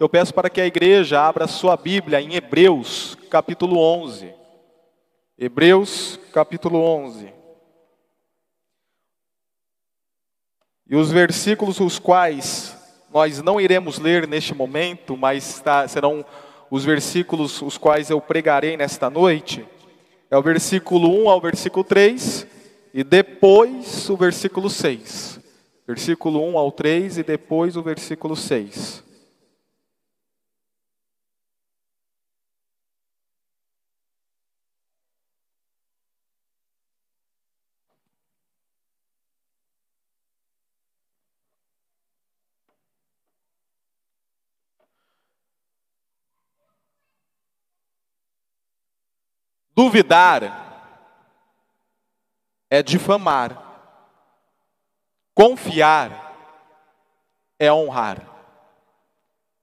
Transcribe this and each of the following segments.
Eu peço para que a igreja abra sua Bíblia em Hebreus, capítulo 11. Hebreus, capítulo 11. E os versículos os quais nós não iremos ler neste momento, mas tá, serão os versículos os quais eu pregarei nesta noite, é o versículo 1 ao versículo 3 e depois o versículo 6. Versículo 1 ao 3 e depois o versículo 6. Duvidar é difamar. Confiar é honrar.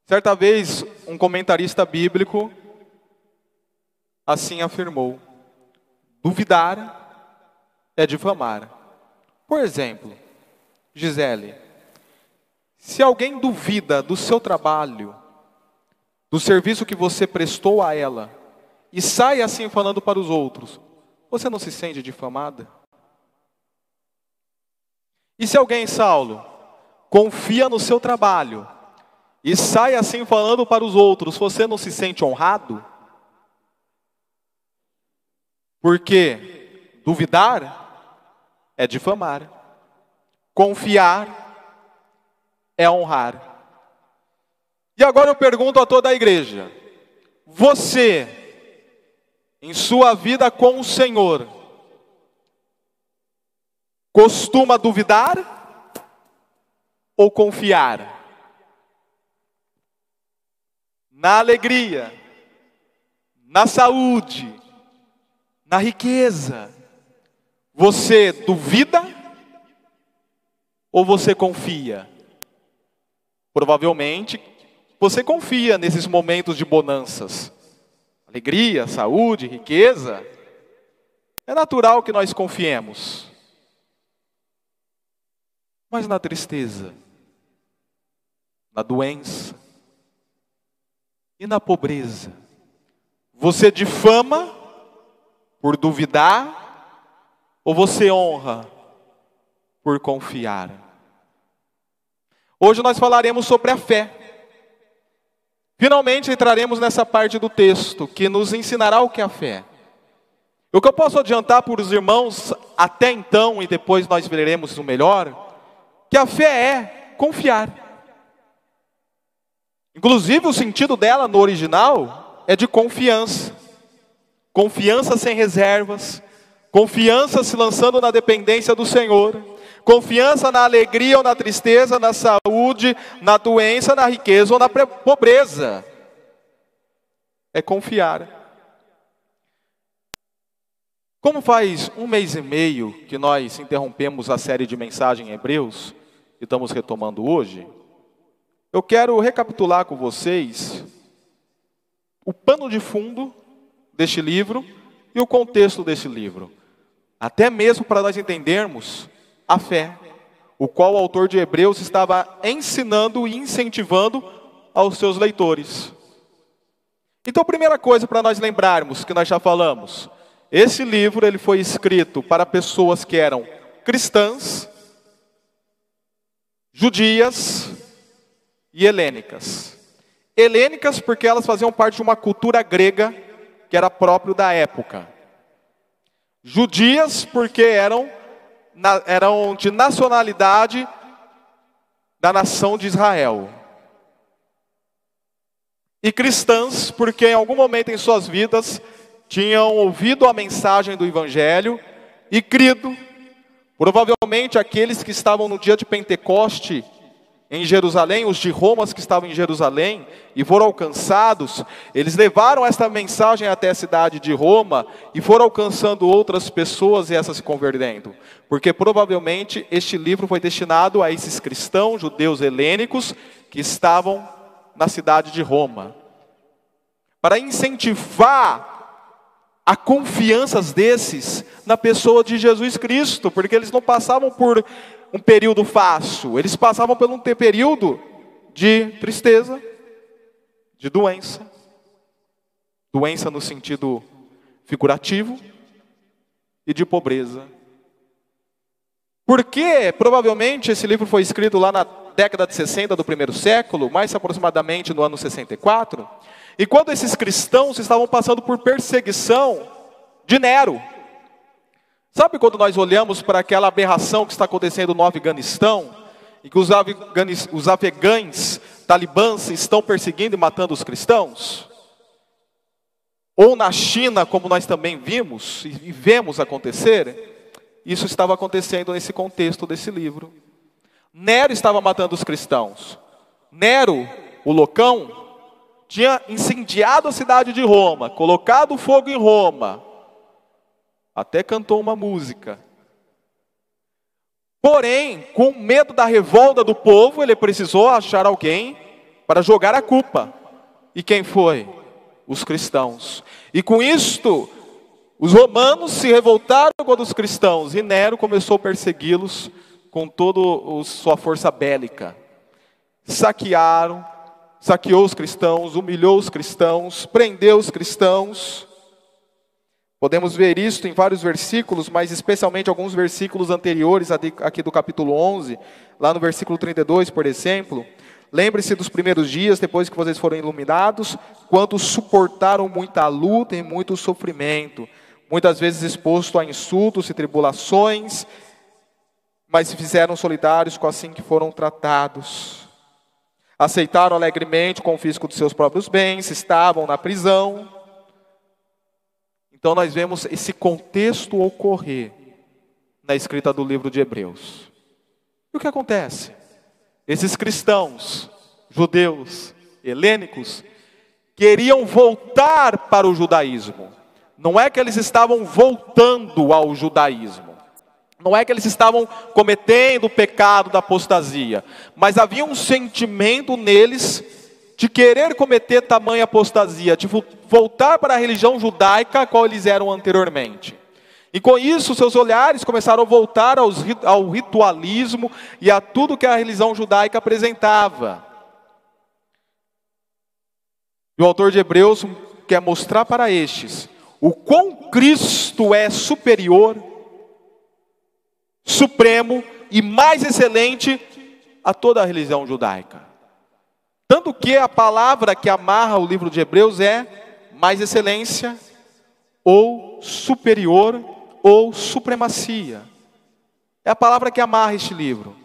Certa vez, um comentarista bíblico assim afirmou: duvidar é difamar. Por exemplo, Gisele, se alguém duvida do seu trabalho, do serviço que você prestou a ela, e sai assim falando para os outros, você não se sente difamada? E se alguém, Saulo, confia no seu trabalho e sai assim falando para os outros, você não se sente honrado? Porque duvidar é difamar, confiar é honrar. E agora eu pergunto a toda a igreja: você em sua vida com o Senhor, costuma duvidar ou confiar? Na alegria, na saúde, na riqueza, você duvida ou você confia? Provavelmente você confia nesses momentos de bonanças alegria, saúde, riqueza, é natural que nós confiemos. Mas na tristeza, na doença e na pobreza, você difama por duvidar ou você honra por confiar? Hoje nós falaremos sobre a fé. Finalmente entraremos nessa parte do texto que nos ensinará o que é a fé. O que eu posso adiantar para os irmãos até então, e depois nós veremos o melhor, que a fé é confiar. Inclusive, o sentido dela no original é de confiança. Confiança sem reservas, confiança se lançando na dependência do Senhor Confiança na alegria ou na tristeza, na saúde, na doença, na riqueza ou na pobreza. É confiar. Como faz um mês e meio que nós interrompemos a série de mensagem em Hebreus, e estamos retomando hoje, eu quero recapitular com vocês o pano de fundo deste livro e o contexto deste livro. Até mesmo para nós entendermos a fé, o qual o autor de Hebreus estava ensinando e incentivando aos seus leitores. Então, primeira coisa para nós lembrarmos que nós já falamos, esse livro ele foi escrito para pessoas que eram cristãs, judias e helênicas. Helênicas porque elas faziam parte de uma cultura grega que era próprio da época. Judias porque eram na, eram de nacionalidade da nação de Israel. E cristãs, porque em algum momento em suas vidas tinham ouvido a mensagem do Evangelho e crido. Provavelmente aqueles que estavam no dia de Pentecoste em Jerusalém, os de Roma que estavam em Jerusalém e foram alcançados, eles levaram esta mensagem até a cidade de Roma e foram alcançando outras pessoas e essas se convertendo. Porque provavelmente este livro foi destinado a esses cristãos judeus helênicos que estavam na cidade de Roma. Para incentivar a confianças desses na pessoa de Jesus Cristo, porque eles não passavam por um período fácil, eles passavam por um período de tristeza, de doença, doença no sentido figurativo, e de pobreza. Porque provavelmente esse livro foi escrito lá na década de 60 do primeiro século, mais aproximadamente no ano 64, e quando esses cristãos estavam passando por perseguição de Nero. Sabe quando nós olhamos para aquela aberração que está acontecendo no Afeganistão, e que os, os afegães talibãs estão perseguindo e matando os cristãos? Ou na China, como nós também vimos e vemos acontecer, isso estava acontecendo nesse contexto desse livro. Nero estava matando os cristãos. Nero, o loucão, tinha incendiado a cidade de Roma, colocado fogo em Roma, até cantou uma música. Porém, com medo da revolta do povo, ele precisou achar alguém para jogar a culpa. E quem foi? os cristãos. E com isto, os romanos se revoltaram contra os cristãos e Nero começou a persegui-los com toda sua força bélica. Saquearam, saqueou os cristãos, humilhou os cristãos, prendeu os cristãos. Podemos ver isso em vários versículos, mas especialmente alguns versículos anteriores aqui do capítulo 11, lá no versículo 32, por exemplo. Lembre-se dos primeiros dias, depois que vocês foram iluminados, quando suportaram muita luta e muito sofrimento, muitas vezes exposto a insultos e tribulações, mas se fizeram solidários com assim que foram tratados. Aceitaram alegremente o confisco dos seus próprios bens, estavam na prisão. Então nós vemos esse contexto ocorrer na escrita do livro de Hebreus. E o que acontece? Esses cristãos, judeus, helênicos, queriam voltar para o judaísmo. Não é que eles estavam voltando ao judaísmo. Não é que eles estavam cometendo o pecado da apostasia, mas havia um sentimento neles de querer cometer tamanha apostasia, de voltar para a religião judaica a qual eles eram anteriormente. E com isso, seus olhares começaram a voltar aos, ao ritualismo e a tudo que a religião judaica apresentava. E o autor de Hebreus quer mostrar para estes o quão Cristo é superior, supremo e mais excelente a toda a religião judaica. Tanto que a palavra que amarra o livro de Hebreus é mais excelência ou superior ou supremacia. É a palavra que amarra este livro.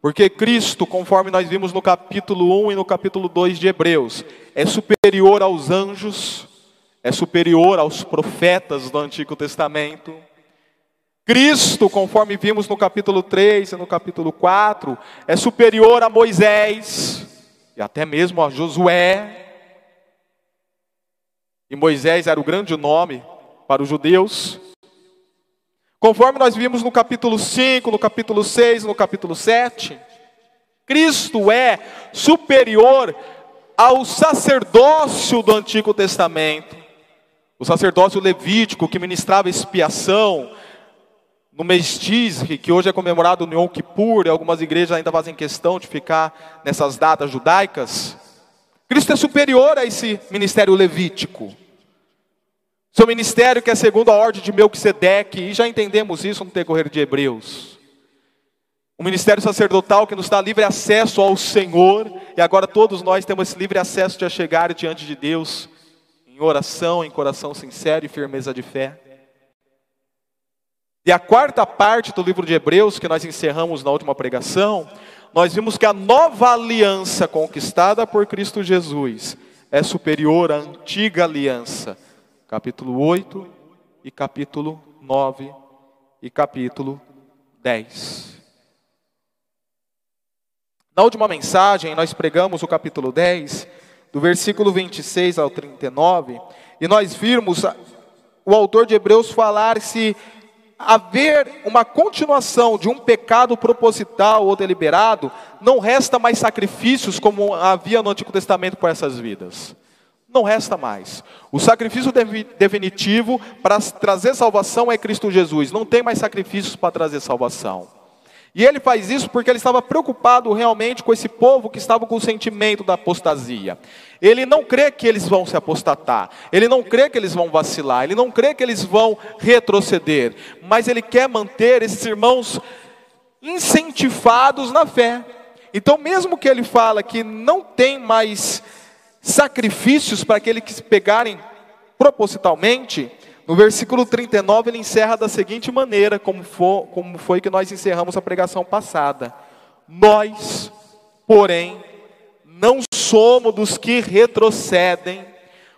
Porque Cristo, conforme nós vimos no capítulo 1 e no capítulo 2 de Hebreus, é superior aos anjos, é superior aos profetas do Antigo Testamento. Cristo, conforme vimos no capítulo 3 e no capítulo 4, é superior a Moisés e até mesmo a Josué. E Moisés era o grande nome para os judeus, Conforme nós vimos no capítulo 5, no capítulo 6, no capítulo 7, Cristo é superior ao sacerdócio do Antigo Testamento. O sacerdócio levítico que ministrava expiação no mês que hoje é comemorado no Yom Kippur, e algumas igrejas ainda fazem questão de ficar nessas datas judaicas. Cristo é superior a esse ministério levítico. Seu ministério que é segundo a ordem de Melquisedeque, e já entendemos isso no decorrer de Hebreus. O ministério sacerdotal que nos dá livre acesso ao Senhor, e agora todos nós temos esse livre acesso de chegar diante de Deus, em oração, em coração sincero e firmeza de fé. E a quarta parte do livro de Hebreus, que nós encerramos na última pregação, nós vimos que a nova aliança conquistada por Cristo Jesus é superior à antiga aliança capítulo 8 e capítulo 9 e capítulo 10. Na última mensagem, nós pregamos o capítulo 10, do versículo 26 ao 39, e nós vimos o autor de Hebreus falar se haver uma continuação de um pecado proposital ou deliberado, não resta mais sacrifícios como havia no Antigo Testamento para essas vidas. Não resta mais. O sacrifício definitivo para trazer salvação é Cristo Jesus. Não tem mais sacrifícios para trazer salvação. E ele faz isso porque ele estava preocupado realmente com esse povo que estava com o sentimento da apostasia. Ele não crê que eles vão se apostatar, ele não crê que eles vão vacilar, ele não crê que eles vão retroceder, mas ele quer manter esses irmãos incentivados na fé. Então, mesmo que ele fala que não tem mais sacrifícios para aqueles que pegarem propositalmente, no versículo 39 ele encerra da seguinte maneira, como, for, como foi que nós encerramos a pregação passada: Nós, porém, não somos dos que retrocedem,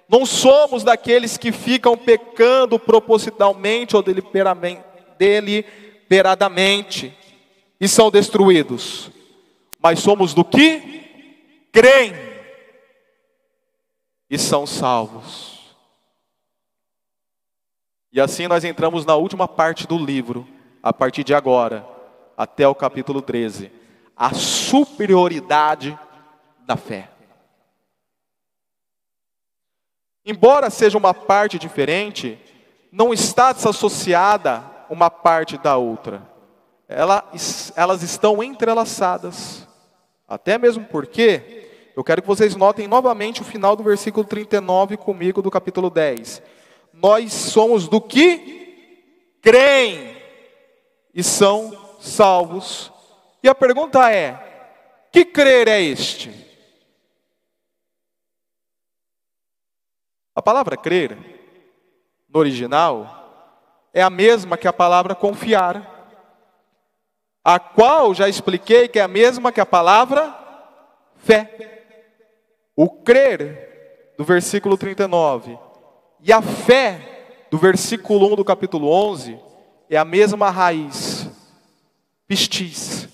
não somos daqueles que ficam pecando propositalmente ou deliberadamente e são destruídos, mas somos do que creem e são salvos. E assim nós entramos na última parte do livro, a partir de agora, até o capítulo 13. A superioridade da fé. Embora seja uma parte diferente, não está desassociada uma parte da outra. Elas, elas estão entrelaçadas. Até mesmo porque, eu quero que vocês notem novamente o final do versículo 39 comigo do capítulo 10 nós somos do que creem e são salvos. E a pergunta é: que crer é este? A palavra crer, no original, é a mesma que a palavra confiar, a qual já expliquei que é a mesma que a palavra fé. O crer, do versículo 39, e a fé, do versículo 1 do capítulo 11, é a mesma raiz, pistis,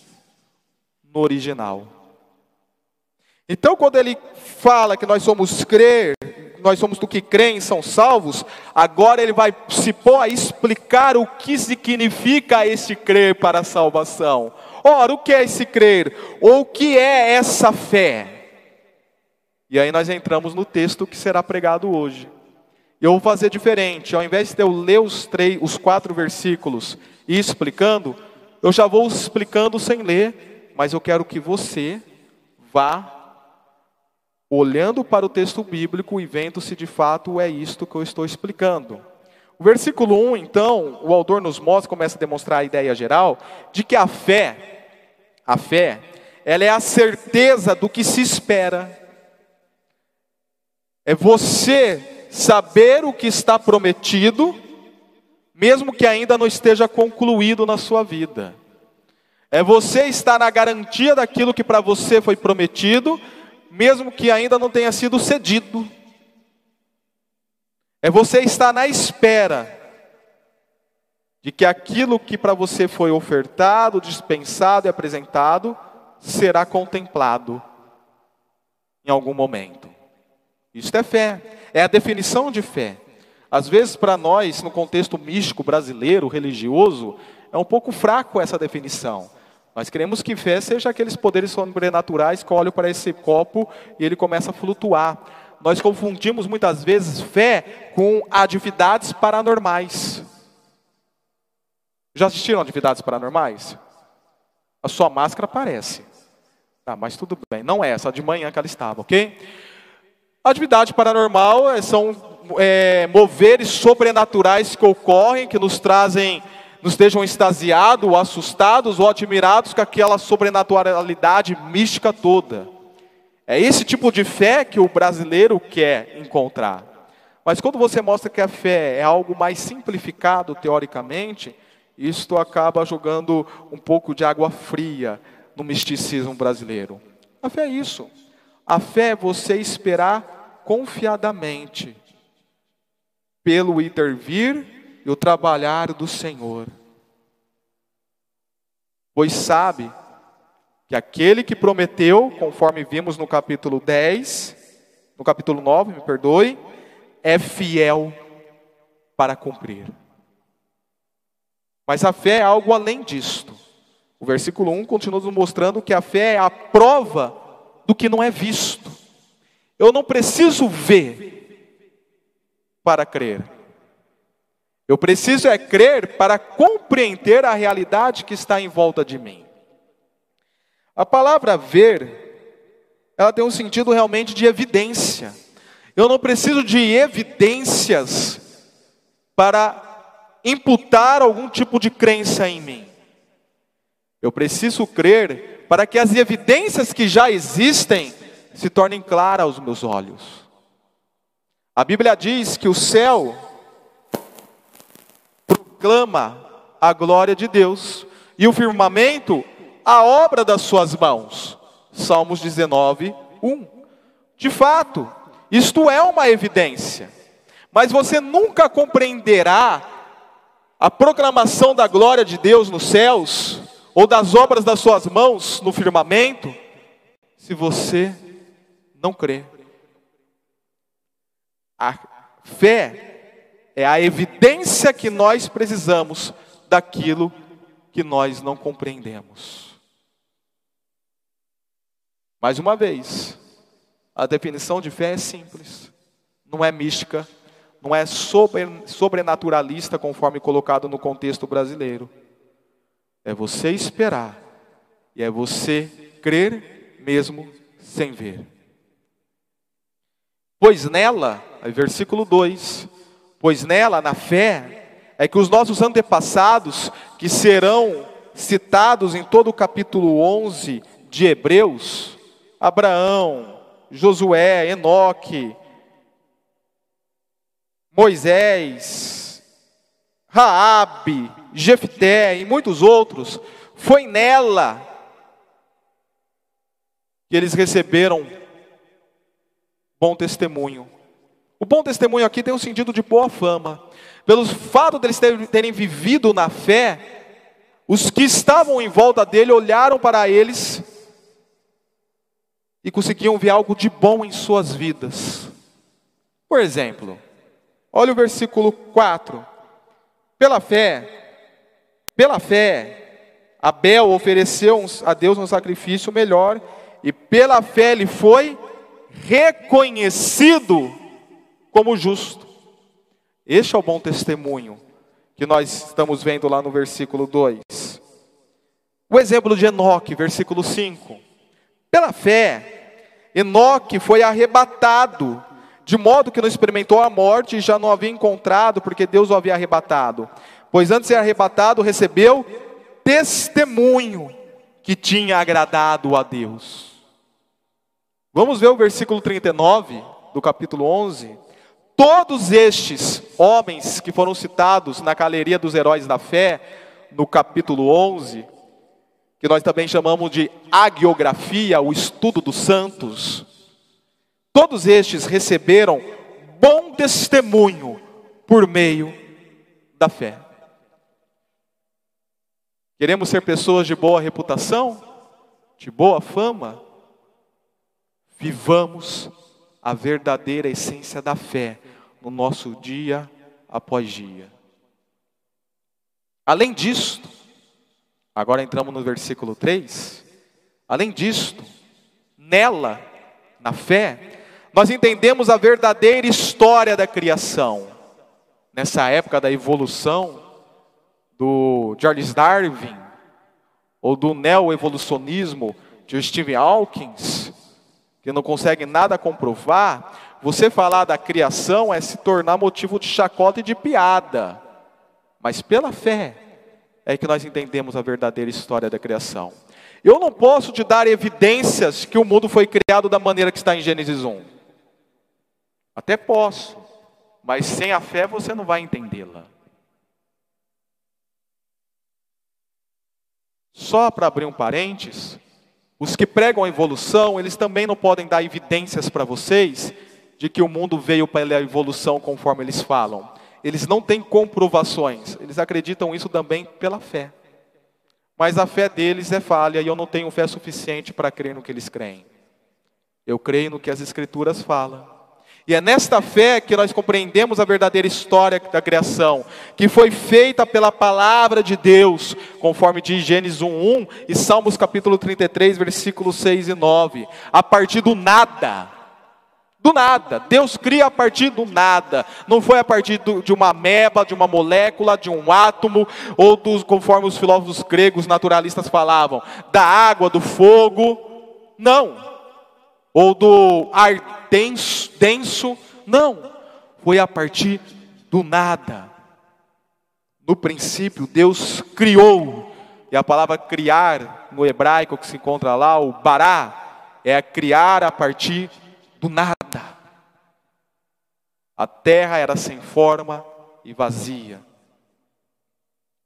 no original. Então, quando ele fala que nós somos crer, nós somos do que creem, são salvos, agora ele vai se pôr a explicar o que significa esse crer para a salvação. Ora, o que é esse crer? Ou o que é essa fé? E aí nós entramos no texto que será pregado hoje. Eu vou fazer diferente. Ao invés de eu ler os, três, os quatro versículos e explicando, eu já vou explicando sem ler, mas eu quero que você vá olhando para o texto bíblico e vendo se de fato é isto que eu estou explicando. O versículo 1, então, o autor nos mostra, começa a demonstrar a ideia geral de que a fé, a fé, ela é a certeza do que se espera. É você saber o que está prometido, mesmo que ainda não esteja concluído na sua vida. É você estar na garantia daquilo que para você foi prometido, mesmo que ainda não tenha sido cedido. É você estar na espera de que aquilo que para você foi ofertado, dispensado e apresentado será contemplado em algum momento. Isso é fé, é a definição de fé. Às vezes, para nós, no contexto místico brasileiro, religioso, é um pouco fraco essa definição. Nós queremos que fé seja aqueles poderes sobrenaturais que olham para esse copo e ele começa a flutuar. Nós confundimos muitas vezes fé com atividades paranormais. Já assistiram atividades paranormais? A sua máscara aparece. Ah, mas tudo bem. Não é essa de manhã que ela estava, ok? Atividade paranormal é, são é, moveres sobrenaturais que ocorrem, que nos trazem, nos deixam extasiados, assustados, ou admirados com aquela sobrenaturalidade mística toda. É esse tipo de fé que o brasileiro quer encontrar. Mas quando você mostra que a fé é algo mais simplificado teoricamente, isto acaba jogando um pouco de água fria no misticismo brasileiro. A fé é isso. A fé é você esperar confiadamente pelo intervir e o trabalhar do Senhor. Pois sabe que aquele que prometeu, conforme vimos no capítulo 10, no capítulo 9, me perdoe, é fiel para cumprir. Mas a fé é algo além disto. O versículo 1 continua nos mostrando que a fé é a prova do que não é visto. Eu não preciso ver para crer. Eu preciso é crer para compreender a realidade que está em volta de mim. A palavra ver, ela tem um sentido realmente de evidência. Eu não preciso de evidências para imputar algum tipo de crença em mim. Eu preciso crer para que as evidências que já existem se tornem claras aos meus olhos. A Bíblia diz que o céu proclama a glória de Deus e o firmamento a obra das suas mãos. Salmos 19, 1. De fato, isto é uma evidência, mas você nunca compreenderá a proclamação da glória de Deus nos céus ou das obras das suas mãos no firmamento se você não crê. A fé é a evidência que nós precisamos daquilo que nós não compreendemos. Mais uma vez, a definição de fé é simples, não é mística, não é sobrenaturalista conforme colocado no contexto brasileiro. É você esperar e é você crer mesmo sem ver. Pois nela, versículo 2, pois nela, na fé, é que os nossos antepassados, que serão citados em todo o capítulo 11 de Hebreus, Abraão, Josué, Enoque, Moisés, Raabe, Jefté e muitos outros, foi nela que eles receberam bom testemunho. O bom testemunho aqui tem um sentido de boa fama. Pelo fato deles terem vivido na fé, os que estavam em volta dele olharam para eles e conseguiam ver algo de bom em suas vidas. Por exemplo, olha o versículo 4. Pela fé, pela fé, Abel ofereceu a Deus um sacrifício melhor, e pela fé ele foi reconhecido como justo. Este é o bom testemunho que nós estamos vendo lá no versículo 2. O exemplo de Enoque, versículo 5. Pela fé, Enoque foi arrebatado, de modo que não experimentou a morte e já não havia encontrado, porque Deus o havia arrebatado. Pois antes de ser arrebatado, recebeu testemunho que tinha agradado a Deus. Vamos ver o versículo 39 do capítulo 11. Todos estes homens que foram citados na galeria dos heróis da fé, no capítulo 11, que nós também chamamos de agiografia, o estudo dos santos, todos estes receberam bom testemunho por meio da fé. Queremos ser pessoas de boa reputação, de boa fama, vivamos a verdadeira essência da fé no nosso dia após dia. Além disto, agora entramos no versículo 3. Além disto, nela, na fé, nós entendemos a verdadeira história da criação. Nessa época da evolução, do Charles Darwin, ou do neo-evolucionismo de Steve Hawkins, que não consegue nada comprovar, você falar da criação é se tornar motivo de chacota e de piada. Mas pela fé é que nós entendemos a verdadeira história da criação. Eu não posso te dar evidências que o mundo foi criado da maneira que está em Gênesis 1. Até posso, mas sem a fé você não vai entendê-la. Só para abrir um parênteses, os que pregam a evolução, eles também não podem dar evidências para vocês de que o mundo veio pela evolução conforme eles falam. Eles não têm comprovações, eles acreditam isso também pela fé. Mas a fé deles é falha e eu não tenho fé suficiente para crer no que eles creem. Eu creio no que as Escrituras falam. E é nesta fé que nós compreendemos a verdadeira história da criação, que foi feita pela palavra de Deus, conforme diz Gênesis 1:1 e Salmos capítulo 33, versículos 6 e 9. A partir do nada, Do nada. Deus cria a partir do nada. Não foi a partir do, de uma meba, de uma molécula, de um átomo, ou dos, conforme os filósofos gregos naturalistas falavam, da água, do fogo. Não. Ou do ar denso, denso. Não. Foi a partir do nada. No princípio, Deus criou. E a palavra criar, no hebraico que se encontra lá, o bará, é criar a partir do nada. A terra era sem forma e vazia.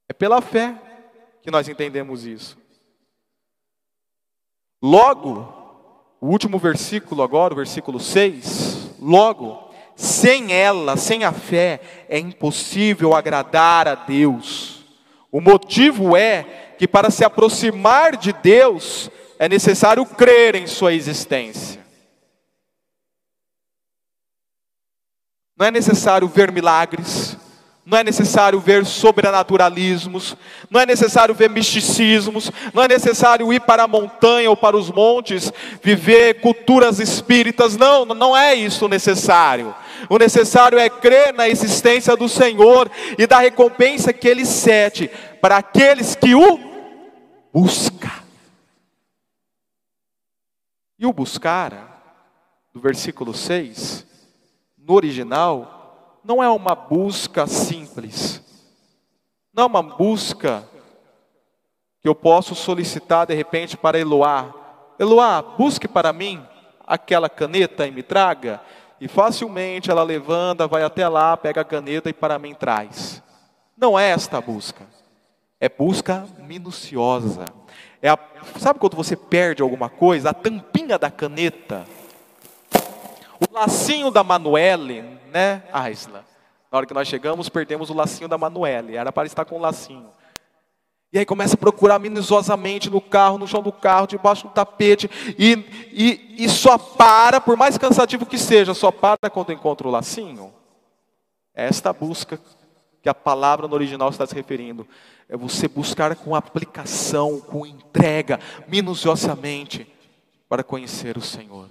É pela fé que nós entendemos isso. Logo, o último versículo agora, o versículo 6, logo, sem ela, sem a fé, é impossível agradar a Deus. O motivo é que para se aproximar de Deus é necessário crer em sua existência. Não é necessário ver milagres, não é necessário ver sobrenaturalismos, não é necessário ver misticismos, não é necessário ir para a montanha ou para os montes, viver culturas espíritas, não, não é isso necessário. O necessário é crer na existência do Senhor e da recompensa que Ele sete para aqueles que o buscam. E o buscar, do versículo 6, no original, não é uma busca simples. Não é uma busca que eu posso solicitar de repente para Eloá. Eloá, busque para mim aquela caneta e me traga. E facilmente ela levanta, vai até lá, pega a caneta e para mim traz. Não é esta a busca. É busca minuciosa. É a, sabe quando você perde alguma coisa? A tampinha da caneta o lacinho da Manuele, né, Aisla? Na hora que nós chegamos, perdemos o lacinho da Manuele. Era para estar com o lacinho. E aí começa a procurar minuciosamente no carro, no chão do carro, debaixo do tapete. E, e, e só para, por mais cansativo que seja, só para quando encontra o lacinho. É esta busca que a palavra no original está se referindo. É você buscar com aplicação, com entrega, minuciosamente, para conhecer o Senhor.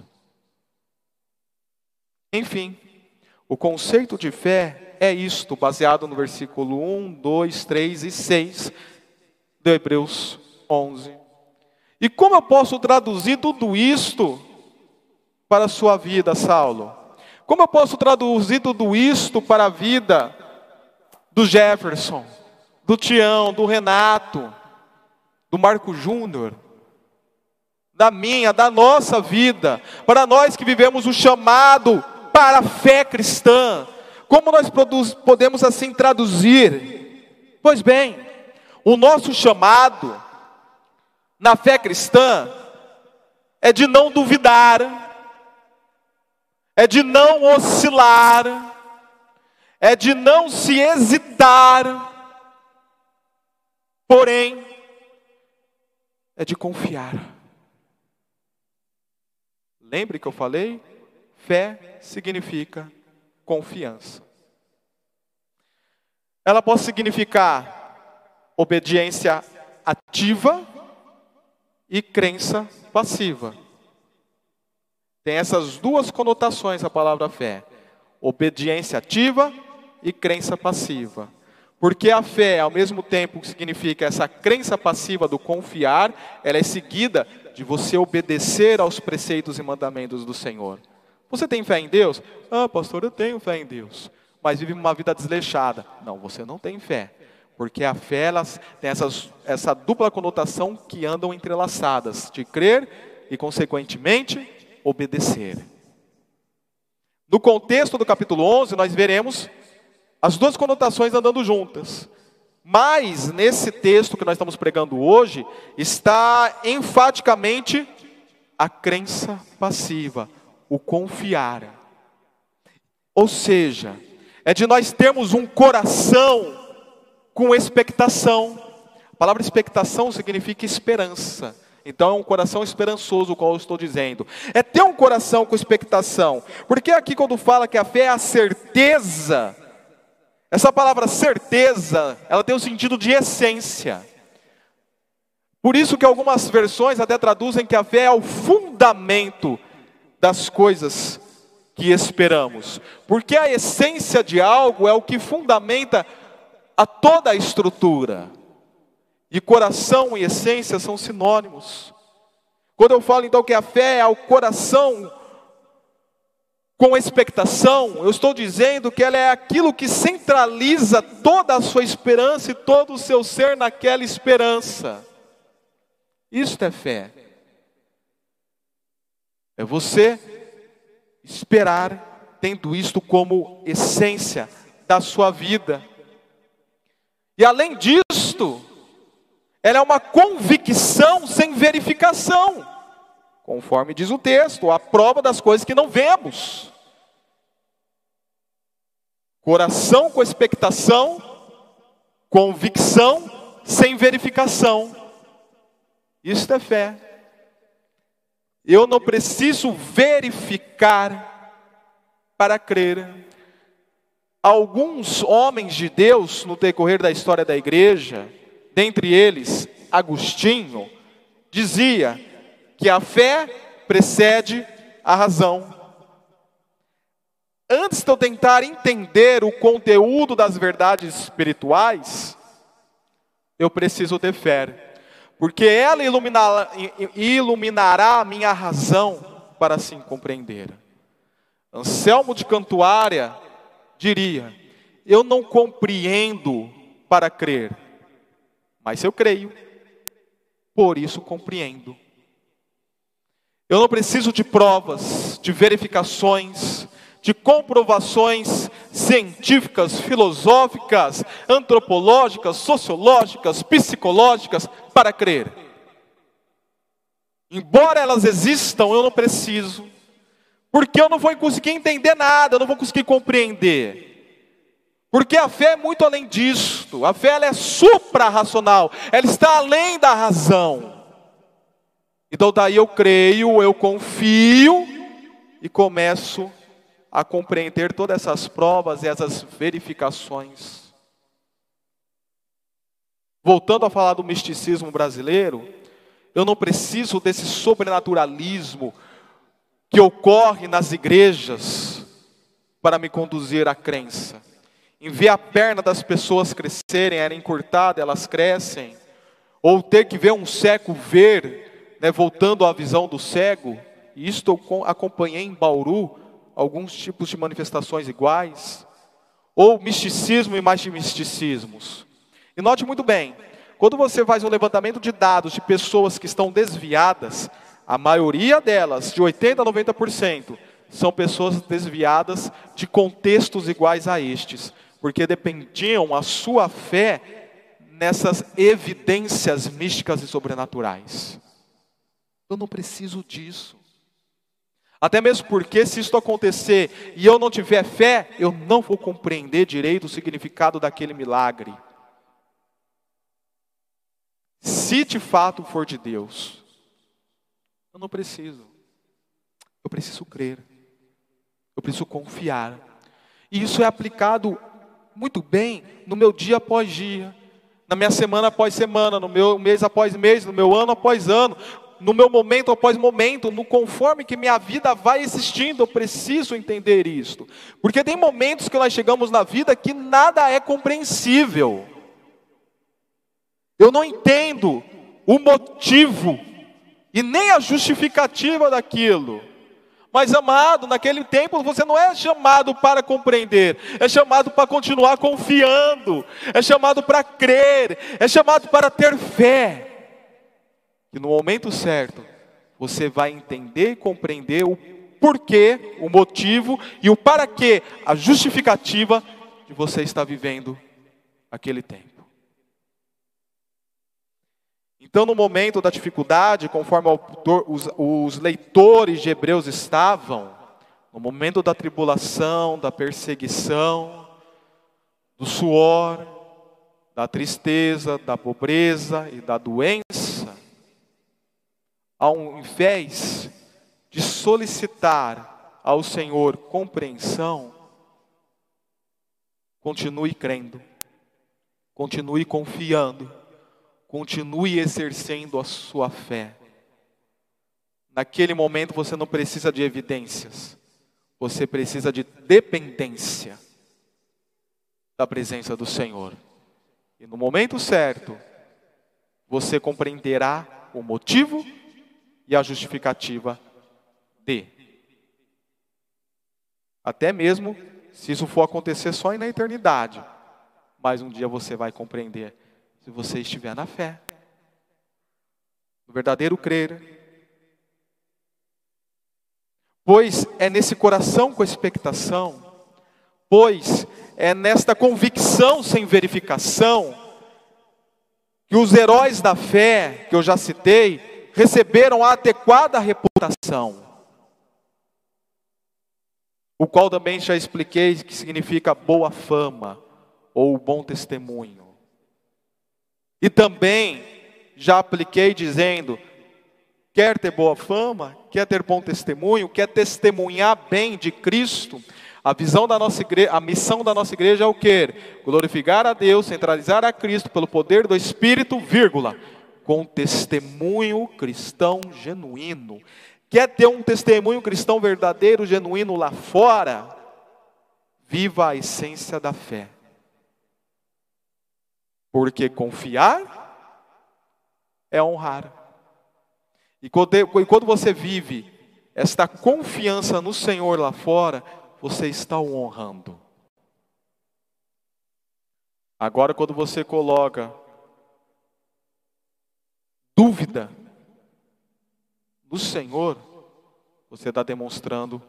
Enfim, o conceito de fé é isto, baseado no versículo 1, 2, 3 e 6 de Hebreus 11. E como eu posso traduzir tudo isto para a sua vida, Saulo? Como eu posso traduzir tudo isto para a vida do Jefferson, do Tião, do Renato, do Marco Júnior, da minha, da nossa vida, para nós que vivemos o chamado para a fé cristã. Como nós produz, podemos assim traduzir? Pois bem, o nosso chamado na fé cristã é de não duvidar, é de não oscilar, é de não se hesitar, porém, é de confiar. Lembre que eu falei? Fé significa confiança. Ela pode significar obediência ativa e crença passiva. Tem essas duas conotações a palavra fé: obediência ativa e crença passiva. Porque a fé, ao mesmo tempo que significa essa crença passiva do confiar, ela é seguida de você obedecer aos preceitos e mandamentos do Senhor. Você tem fé em Deus? Ah, pastor, eu tenho fé em Deus. Mas vive uma vida desleixada. Não, você não tem fé. Porque a fé elas tem essas, essa dupla conotação que andam entrelaçadas: de crer e, consequentemente, obedecer. No contexto do capítulo 11, nós veremos as duas conotações andando juntas. Mas, nesse texto que nós estamos pregando hoje, está enfaticamente a crença passiva, o confiar. Ou seja, é de nós termos um coração com expectação. A palavra expectação significa esperança. Então é um coração esperançoso, o qual eu estou dizendo. É ter um coração com expectação. Porque aqui quando fala que a fé é a certeza, essa palavra certeza, ela tem o um sentido de essência. Por isso que algumas versões até traduzem que a fé é o fundamento das coisas que esperamos. Porque a essência de algo é o que fundamenta a toda a estrutura. E coração e essência são sinônimos. Quando eu falo então que a fé é o coração com expectação, eu estou dizendo que ela é aquilo que centraliza toda a sua esperança e todo o seu ser naquela esperança. Isto é fé. É você esperar tendo isto como essência da sua vida. E além disto, ela é uma convicção sem verificação. Conforme diz o texto, a prova das coisas que não vemos. Coração com expectação, convicção sem verificação. Isso é fé. Eu não preciso verificar para crer. Alguns homens de Deus no decorrer da história da igreja, dentre eles Agostinho, dizia que a fé precede a razão. Antes de eu tentar entender o conteúdo das verdades espirituais, eu preciso ter fé, porque ela iluminará, iluminará a minha razão para assim compreender. Anselmo de Cantuária diria: Eu não compreendo para crer, mas eu creio, por isso compreendo. Eu não preciso de provas, de verificações, de comprovações científicas, filosóficas, antropológicas, sociológicas, psicológicas para crer. Embora elas existam, eu não preciso, porque eu não vou conseguir entender nada, eu não vou conseguir compreender. Porque a fé é muito além disto, a fé ela é supra-racional, ela está além da razão. Então daí eu creio, eu confio e começo a compreender todas essas provas e essas verificações. Voltando a falar do misticismo brasileiro, eu não preciso desse sobrenaturalismo que ocorre nas igrejas para me conduzir à crença. Em ver a perna das pessoas crescerem, era encurtada, elas crescem, ou ter que ver um cego ver né, voltando à visão do cego, e isto eu acompanhei em Bauru, alguns tipos de manifestações iguais, ou misticismo e mais de misticismos. E note muito bem, quando você faz um levantamento de dados de pessoas que estão desviadas, a maioria delas, de 80% a 90%, são pessoas desviadas de contextos iguais a estes, porque dependiam a sua fé nessas evidências místicas e sobrenaturais. Eu não preciso disso. Até mesmo porque, se isso acontecer e eu não tiver fé, eu não vou compreender direito o significado daquele milagre. Se de fato for de Deus, eu não preciso. Eu preciso crer. Eu preciso confiar. E isso é aplicado muito bem no meu dia após dia, na minha semana após semana, no meu mês após mês, no meu ano após ano no meu momento após momento, no conforme que minha vida vai existindo, eu preciso entender isto. Porque tem momentos que nós chegamos na vida que nada é compreensível. Eu não entendo o motivo e nem a justificativa daquilo. Mas, amado, naquele tempo você não é chamado para compreender, é chamado para continuar confiando, é chamado para crer, é chamado para ter fé. E no momento certo, você vai entender e compreender o porquê, o motivo e o para quê, a justificativa de você estar vivendo aquele tempo. Então, no momento da dificuldade, conforme os leitores de Hebreus estavam, no momento da tribulação, da perseguição, do suor, da tristeza, da pobreza e da doença, ao invés de solicitar ao Senhor compreensão, continue crendo, continue confiando, continue exercendo a sua fé. Naquele momento você não precisa de evidências, você precisa de dependência da presença do Senhor. E no momento certo, você compreenderá o motivo e a justificativa de. Até mesmo se isso for acontecer só na eternidade, mas um dia você vai compreender, se você estiver na fé, no verdadeiro crer. Pois é nesse coração com expectação, pois é nesta convicção sem verificação, que os heróis da fé, que eu já citei, receberam a adequada reputação, o qual também já expliquei que significa boa fama ou bom testemunho. E também já apliquei dizendo: quer ter boa fama, quer ter bom testemunho, quer testemunhar bem de Cristo, a visão da nossa igreja, a missão da nossa igreja é o quê? Glorificar a Deus, centralizar a Cristo pelo poder do Espírito, vírgula, com testemunho cristão genuíno. Quer ter um testemunho cristão verdadeiro, genuíno lá fora? Viva a essência da fé. Porque confiar é honrar. E quando você vive esta confiança no Senhor lá fora, você está o honrando. Agora, quando você coloca dúvida no Senhor, você está demonstrando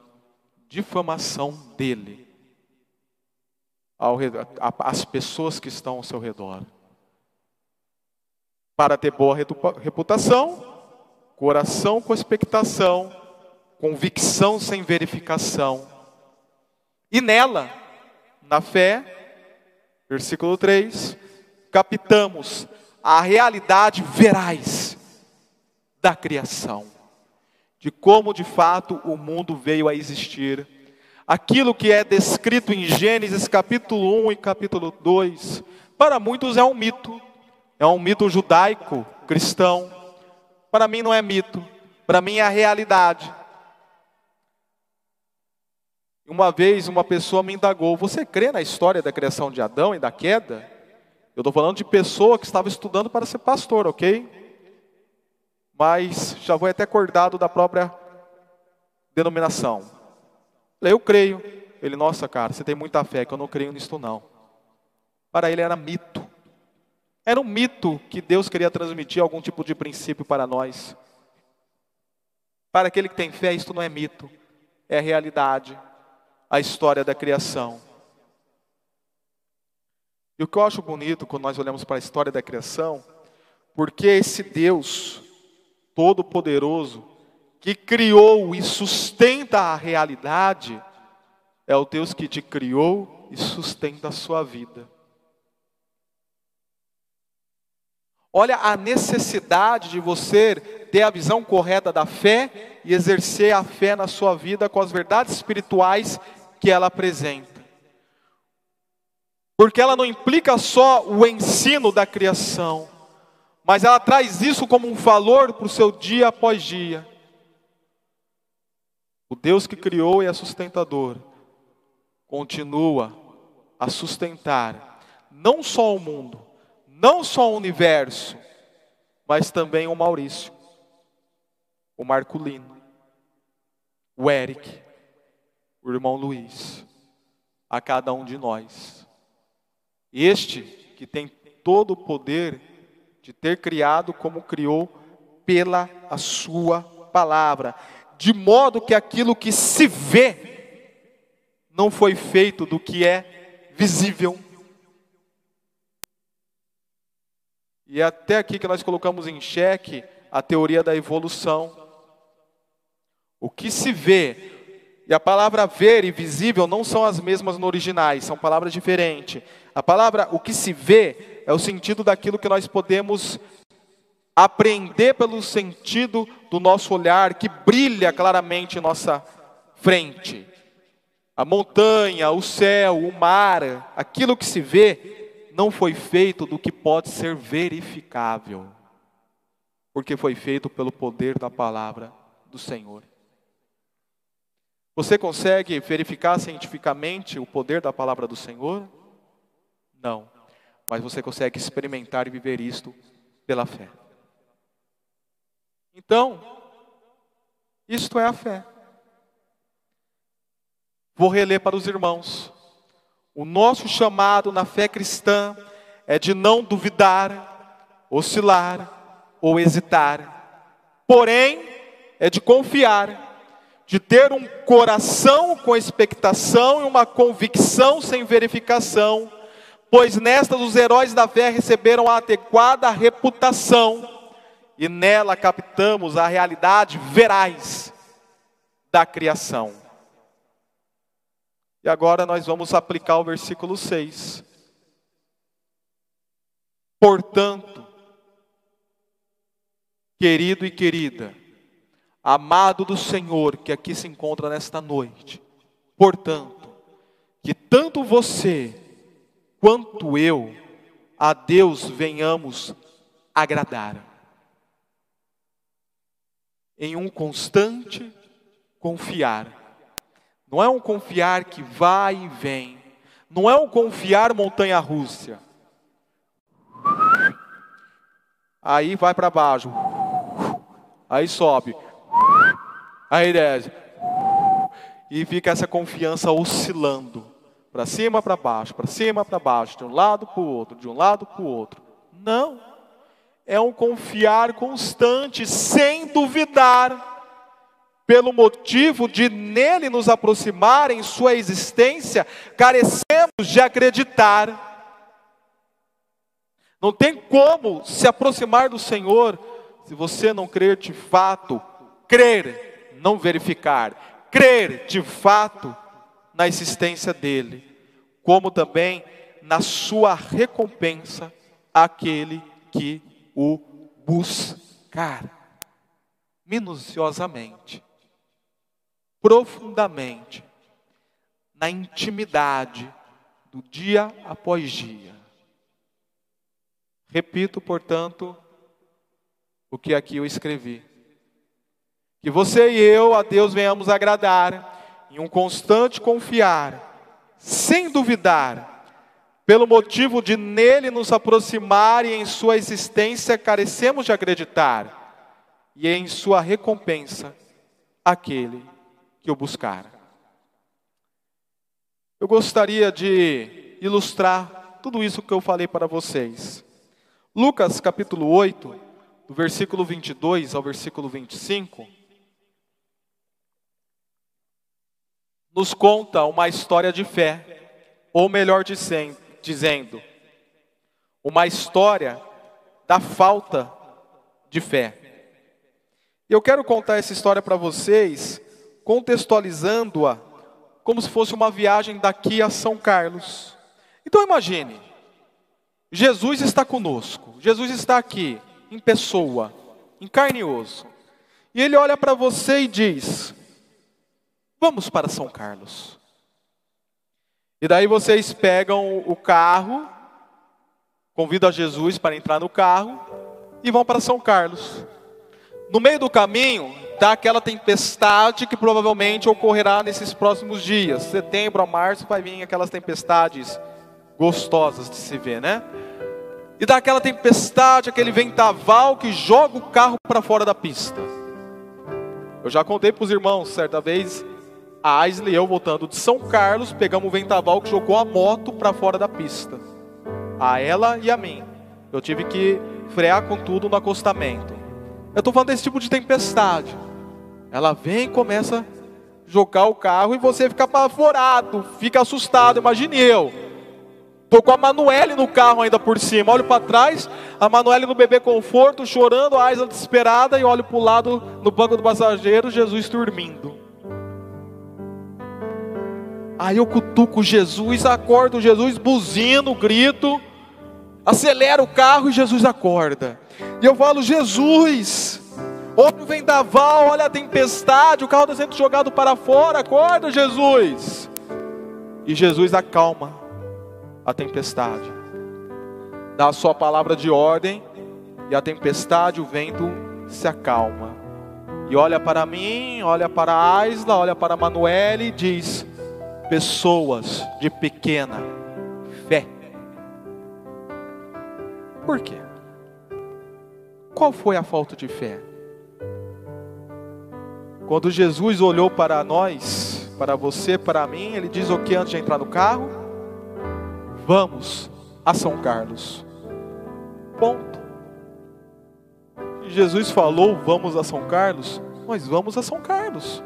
difamação dele às pessoas que estão ao seu redor. Para ter boa reputação, coração com expectação, convicção sem verificação e nela, na fé, versículo 3, captamos a realidade veraz da criação, de como de fato o mundo veio a existir. Aquilo que é descrito em Gênesis capítulo 1 e capítulo 2, para muitos é um mito, é um mito judaico, cristão. Para mim não é mito, para mim é a realidade. Uma vez uma pessoa me indagou: Você crê na história da criação de Adão e da queda? Eu estou falando de pessoa que estava estudando para ser pastor, ok? Mas já vou até acordado da própria denominação. Eu creio. Ele, nossa cara, você tem muita fé, que eu não creio nisso não. Para ele era mito. Era um mito que Deus queria transmitir algum tipo de princípio para nós. Para aquele que tem fé, isto não é mito, é realidade a história da criação. E o que eu acho bonito quando nós olhamos para a história da criação, porque esse Deus todo-poderoso que criou e sustenta a realidade é o Deus que te criou e sustenta a sua vida. Olha a necessidade de você ter a visão correta da fé e exercer a fé na sua vida com as verdades espirituais que ela apresenta. Porque ela não implica só o ensino da criação, mas ela traz isso como um valor para o seu dia após dia. O Deus que criou e é sustentador, continua a sustentar não só o mundo, não só o universo, mas também o Maurício, o Marculino, o Eric, o irmão Luiz, a cada um de nós. Este que tem todo o poder de ter criado como criou pela a sua palavra, de modo que aquilo que se vê não foi feito do que é visível. E é até aqui que nós colocamos em xeque a teoria da evolução. O que se vê e a palavra ver e visível não são as mesmas no originais, são palavras diferentes. A palavra o que se vê é o sentido daquilo que nós podemos aprender pelo sentido do nosso olhar que brilha claramente em nossa frente. A montanha, o céu, o mar, aquilo que se vê não foi feito do que pode ser verificável, porque foi feito pelo poder da palavra do Senhor. Você consegue verificar cientificamente o poder da palavra do Senhor? Não. Mas você consegue experimentar e viver isto pela fé. Então, isto é a fé. Vou reler para os irmãos. O nosso chamado na fé cristã é de não duvidar, oscilar ou hesitar. Porém, é de confiar, de ter um coração com expectação e uma convicção sem verificação, pois nestas os heróis da fé receberam a adequada reputação e nela captamos a realidade veraz da criação. E agora nós vamos aplicar o versículo 6. Portanto, querido e querida, amado do Senhor que aqui se encontra nesta noite, portanto, que tanto você quanto eu a Deus venhamos agradar em um constante confiar. Não é um confiar que vai e vem. Não é um confiar montanha russa. Aí vai para baixo. Aí sobe. Aí desce. E fica essa confiança oscilando. Para cima, para baixo, para cima, para baixo, de um lado para o outro, de um lado para o outro. Não é um confiar constante, sem duvidar, pelo motivo de nele nos aproximar em sua existência, carecemos de acreditar. Não tem como se aproximar do Senhor se você não crer de fato, crer, não verificar, crer de fato na existência dele, como também na sua recompensa àquele que o buscar minuciosamente, profundamente, na intimidade do dia após dia. Repito, portanto, o que aqui eu escrevi. Que você e eu a Deus venhamos agradar em um constante confiar, sem duvidar, pelo motivo de nele nos aproximar e em sua existência carecemos de acreditar, e em sua recompensa aquele que o buscar. Eu gostaria de ilustrar tudo isso que eu falei para vocês. Lucas capítulo 8, do versículo 22 ao versículo 25, nos conta uma história de fé, ou melhor dizendo, uma história da falta de fé. Eu quero contar essa história para vocês, contextualizando-a como se fosse uma viagem daqui a São Carlos. Então imagine, Jesus está conosco, Jesus está aqui, em pessoa, em carne e osso. E ele olha para você e diz: Vamos para São Carlos. E daí vocês pegam o carro, convidam Jesus para entrar no carro e vão para São Carlos. No meio do caminho, está aquela tempestade que provavelmente ocorrerá nesses próximos dias. Setembro a março vai vir aquelas tempestades gostosas de se ver, né? E dá aquela tempestade, aquele ventaval que joga o carro para fora da pista. Eu já contei para os irmãos certa vez a Aisley e eu voltando de São Carlos, pegamos o ventaval que jogou a moto para fora da pista. A ela e a mim. Eu tive que frear com tudo no acostamento. Eu estou falando desse tipo de tempestade. Ela vem e começa a jogar o carro e você fica apavorado, fica assustado. Imagine eu. Estou com a Manuele no carro ainda por cima. Olho para trás, a Manuele no bebê conforto, chorando, a Aisla desesperada, e olho para o lado no banco do passageiro, Jesus dormindo. Aí eu cutuco Jesus, acordo Jesus, buzino, grito, acelera o carro e Jesus acorda. E eu falo, Jesus, olha o vendaval, olha a tempestade, o carro está sendo jogado para fora, acorda Jesus. E Jesus acalma a tempestade, dá a sua palavra de ordem, e a tempestade, o vento se acalma. E olha para mim, olha para a Aisla, olha para a e diz: pessoas de pequena fé. Por quê? Qual foi a falta de fé? Quando Jesus olhou para nós, para você, para mim, ele diz o que antes de entrar no carro? Vamos a São Carlos. Ponto. Jesus falou: Vamos a São Carlos. Nós vamos a São Carlos.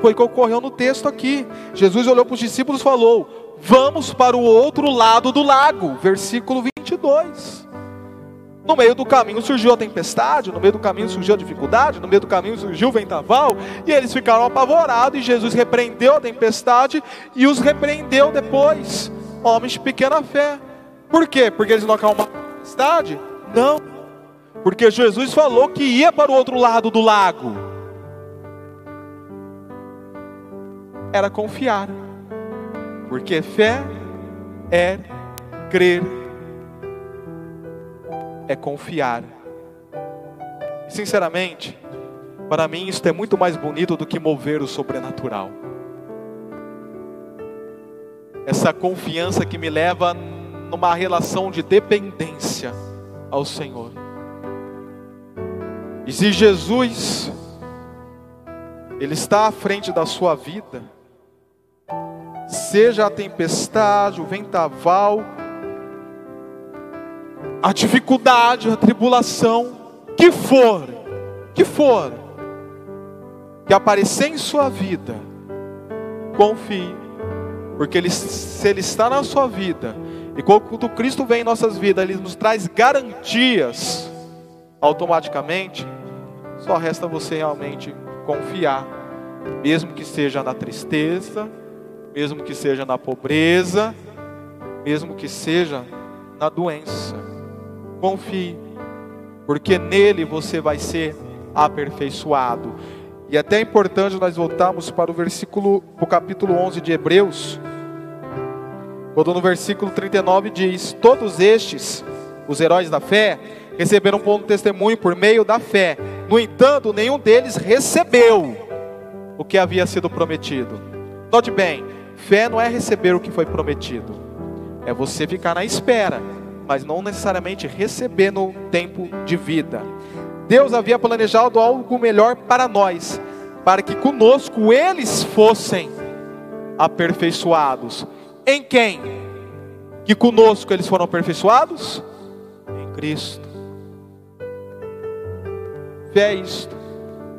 Foi o que ocorreu no texto aqui. Jesus olhou para os discípulos e falou: Vamos para o outro lado do lago. Versículo 22. No meio do caminho surgiu a tempestade, no meio do caminho surgiu a dificuldade, no meio do caminho surgiu o vendaval, e eles ficaram apavorados, e Jesus repreendeu a tempestade e os repreendeu depois. Homens de pequena fé. Por quê? Porque eles não acalmaram a tempestade? Não. Porque Jesus falou que ia para o outro lado do lago. Era confiar. Porque fé é crer é confiar. Sinceramente, para mim isso é muito mais bonito do que mover o sobrenatural. Essa confiança que me leva numa relação de dependência ao Senhor. E se Jesus ele está à frente da sua vida, seja a tempestade, o ventaval, a dificuldade, a tribulação, que for, que for, que aparecer em sua vida, confie, porque ele, se Ele está na sua vida, e quando Cristo vem em nossas vidas, Ele nos traz garantias, automaticamente, só resta você realmente confiar, mesmo que seja na tristeza, mesmo que seja na pobreza, mesmo que seja na doença. Confie, porque nele você vai ser aperfeiçoado. E é até é importante nós voltarmos para o versículo, o capítulo 11 de Hebreus, quando no versículo 39 diz: Todos estes, os heróis da fé, receberam um bom testemunho por meio da fé. No entanto, nenhum deles recebeu o que havia sido prometido. Note bem, fé não é receber o que foi prometido, é você ficar na espera mas não necessariamente receber no tempo de vida. Deus havia planejado algo melhor para nós, para que conosco eles fossem aperfeiçoados. Em quem? Que conosco eles foram aperfeiçoados? Em Cristo. Fé é isto.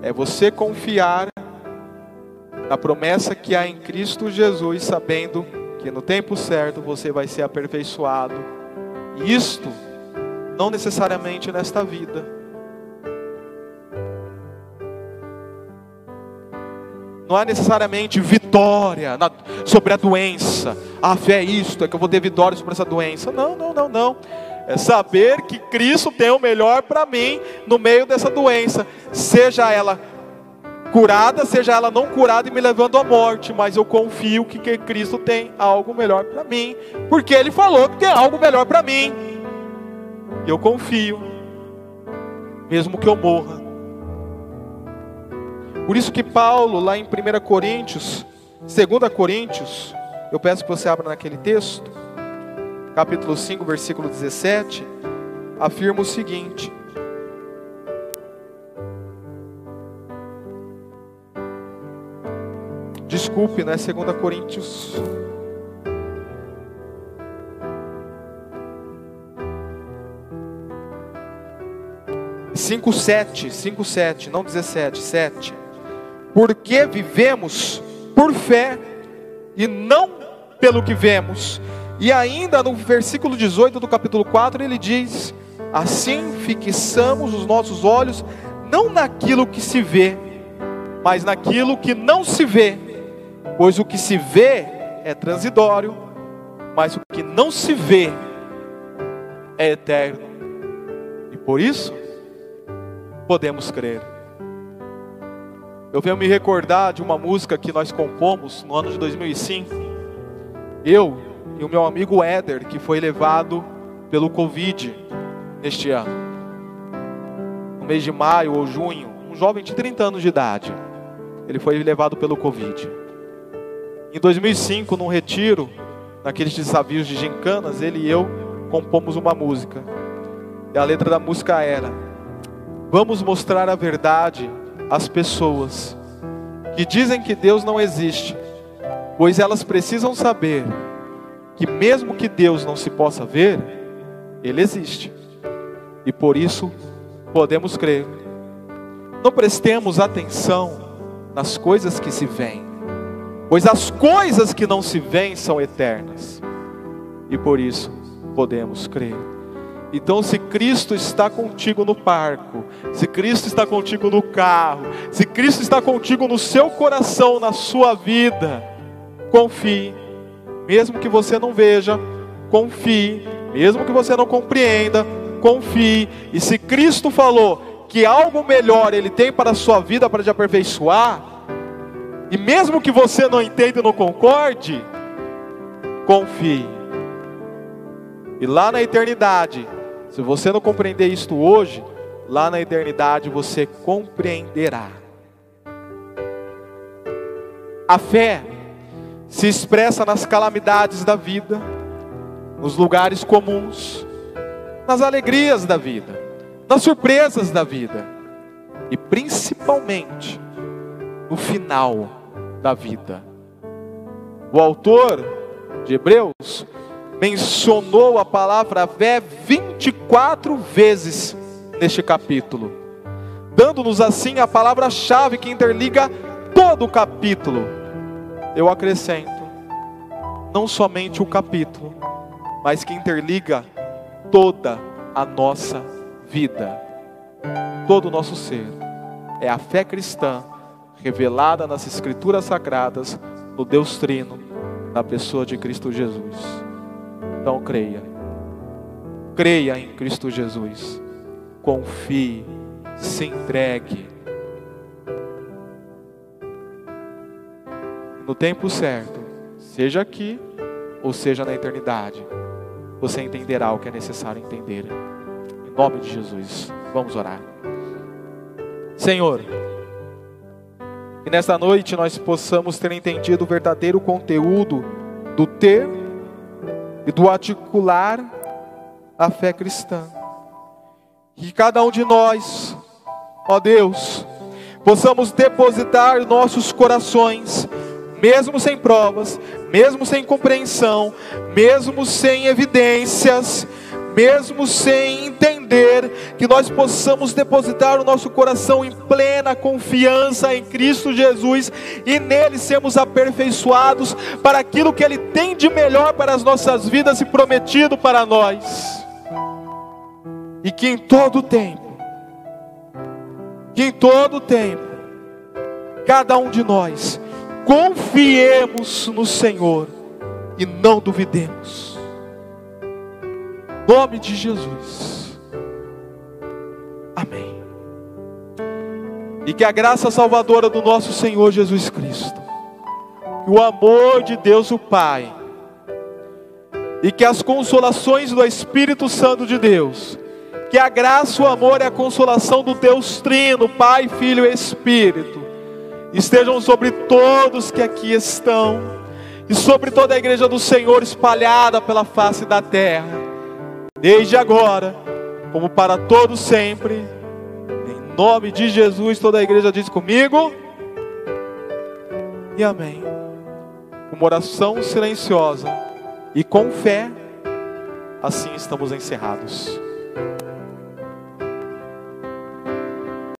É você confiar na promessa que há em Cristo Jesus, sabendo que no tempo certo você vai ser aperfeiçoado isto não necessariamente nesta vida. Não há necessariamente vitória na, sobre a doença. A fé é isto, é que eu vou ter vitória sobre essa doença. Não, não, não, não. É saber que Cristo tem o melhor para mim no meio dessa doença, seja ela curada, seja ela não curada e me levando à morte, mas eu confio que, que Cristo tem algo melhor para mim, porque Ele falou que tem algo melhor para mim. Eu confio, mesmo que eu morra. Por isso que Paulo, lá em 1 Coríntios, 2 Coríntios, eu peço que você abra naquele texto, capítulo 5, versículo 17, afirma o seguinte: Desculpe, não é 2 Coríntios. Cinco sete, cinco sete, não 17, sete. Porque vivemos por fé e não pelo que vemos. E ainda no versículo 18 do capítulo 4 ele diz: Assim fixamos os nossos olhos não naquilo que se vê, mas naquilo que não se vê Pois o que se vê é transitório, mas o que não se vê é eterno. E por isso, podemos crer. Eu venho me recordar de uma música que nós compomos no ano de 2005. Eu e o meu amigo Éder, que foi levado pelo Covid neste ano. No mês de maio ou junho jovem de 30 anos de idade. Ele foi levado pelo Covid. Em 2005, num retiro, naqueles desafios de gincanas, ele e eu compomos uma música. E a letra da música era: Vamos mostrar a verdade às pessoas que dizem que Deus não existe, pois elas precisam saber que, mesmo que Deus não se possa ver, Ele existe, e por isso podemos crer. Não prestemos atenção nas coisas que se veem, pois as coisas que não se veem são eternas, e por isso podemos crer. Então, se Cristo está contigo no parco, se Cristo está contigo no carro, se Cristo está contigo no seu coração, na sua vida, confie, mesmo que você não veja, confie, mesmo que você não compreenda, confie. E se Cristo falou que algo melhor Ele tem para a sua vida para te aperfeiçoar, e mesmo que você não entenda e não concorde, confie. E lá na eternidade, se você não compreender isto hoje, lá na eternidade você compreenderá. A fé se expressa nas calamidades da vida, nos lugares comuns, nas alegrias da vida, nas surpresas da vida e principalmente no final da vida. O autor de Hebreus mencionou a palavra fé 24 vezes neste capítulo, dando-nos assim a palavra-chave que interliga todo o capítulo. Eu acrescento, não somente o capítulo, mas que interliga toda a nossa vida, todo o nosso ser. É a fé cristã revelada nas Escrituras Sagradas, no Deus Trino, na pessoa de Cristo Jesus. Então creia. Creia em Cristo Jesus. Confie, se entregue. No tempo certo, seja aqui ou seja na eternidade, você entenderá o que é necessário entender. Em nome de Jesus, vamos orar. Senhor, que nesta noite nós possamos ter entendido o verdadeiro conteúdo do ter e do articular a fé cristã. Que cada um de nós, ó Deus, possamos depositar nossos corações, mesmo sem provas, mesmo sem compreensão, mesmo sem evidências, mesmo sem entender, que nós possamos depositar o nosso coração em plena confiança em Cristo Jesus e nele sermos aperfeiçoados para aquilo que Ele tem de melhor para as nossas vidas e prometido para nós. E que em todo tempo, que em todo tempo, cada um de nós confiemos no Senhor e não duvidemos nome de Jesus. Amém. E que a graça salvadora do nosso Senhor Jesus Cristo, o amor de Deus o Pai, e que as consolações do Espírito Santo de Deus, que a graça, o amor e a consolação do Deus Trino, Pai, Filho e Espírito, estejam sobre todos que aqui estão, e sobre toda a igreja do Senhor espalhada pela face da terra desde agora, como para todos sempre. Em nome de Jesus, toda a igreja diz comigo. E amém. Uma oração silenciosa e com fé, assim estamos encerrados.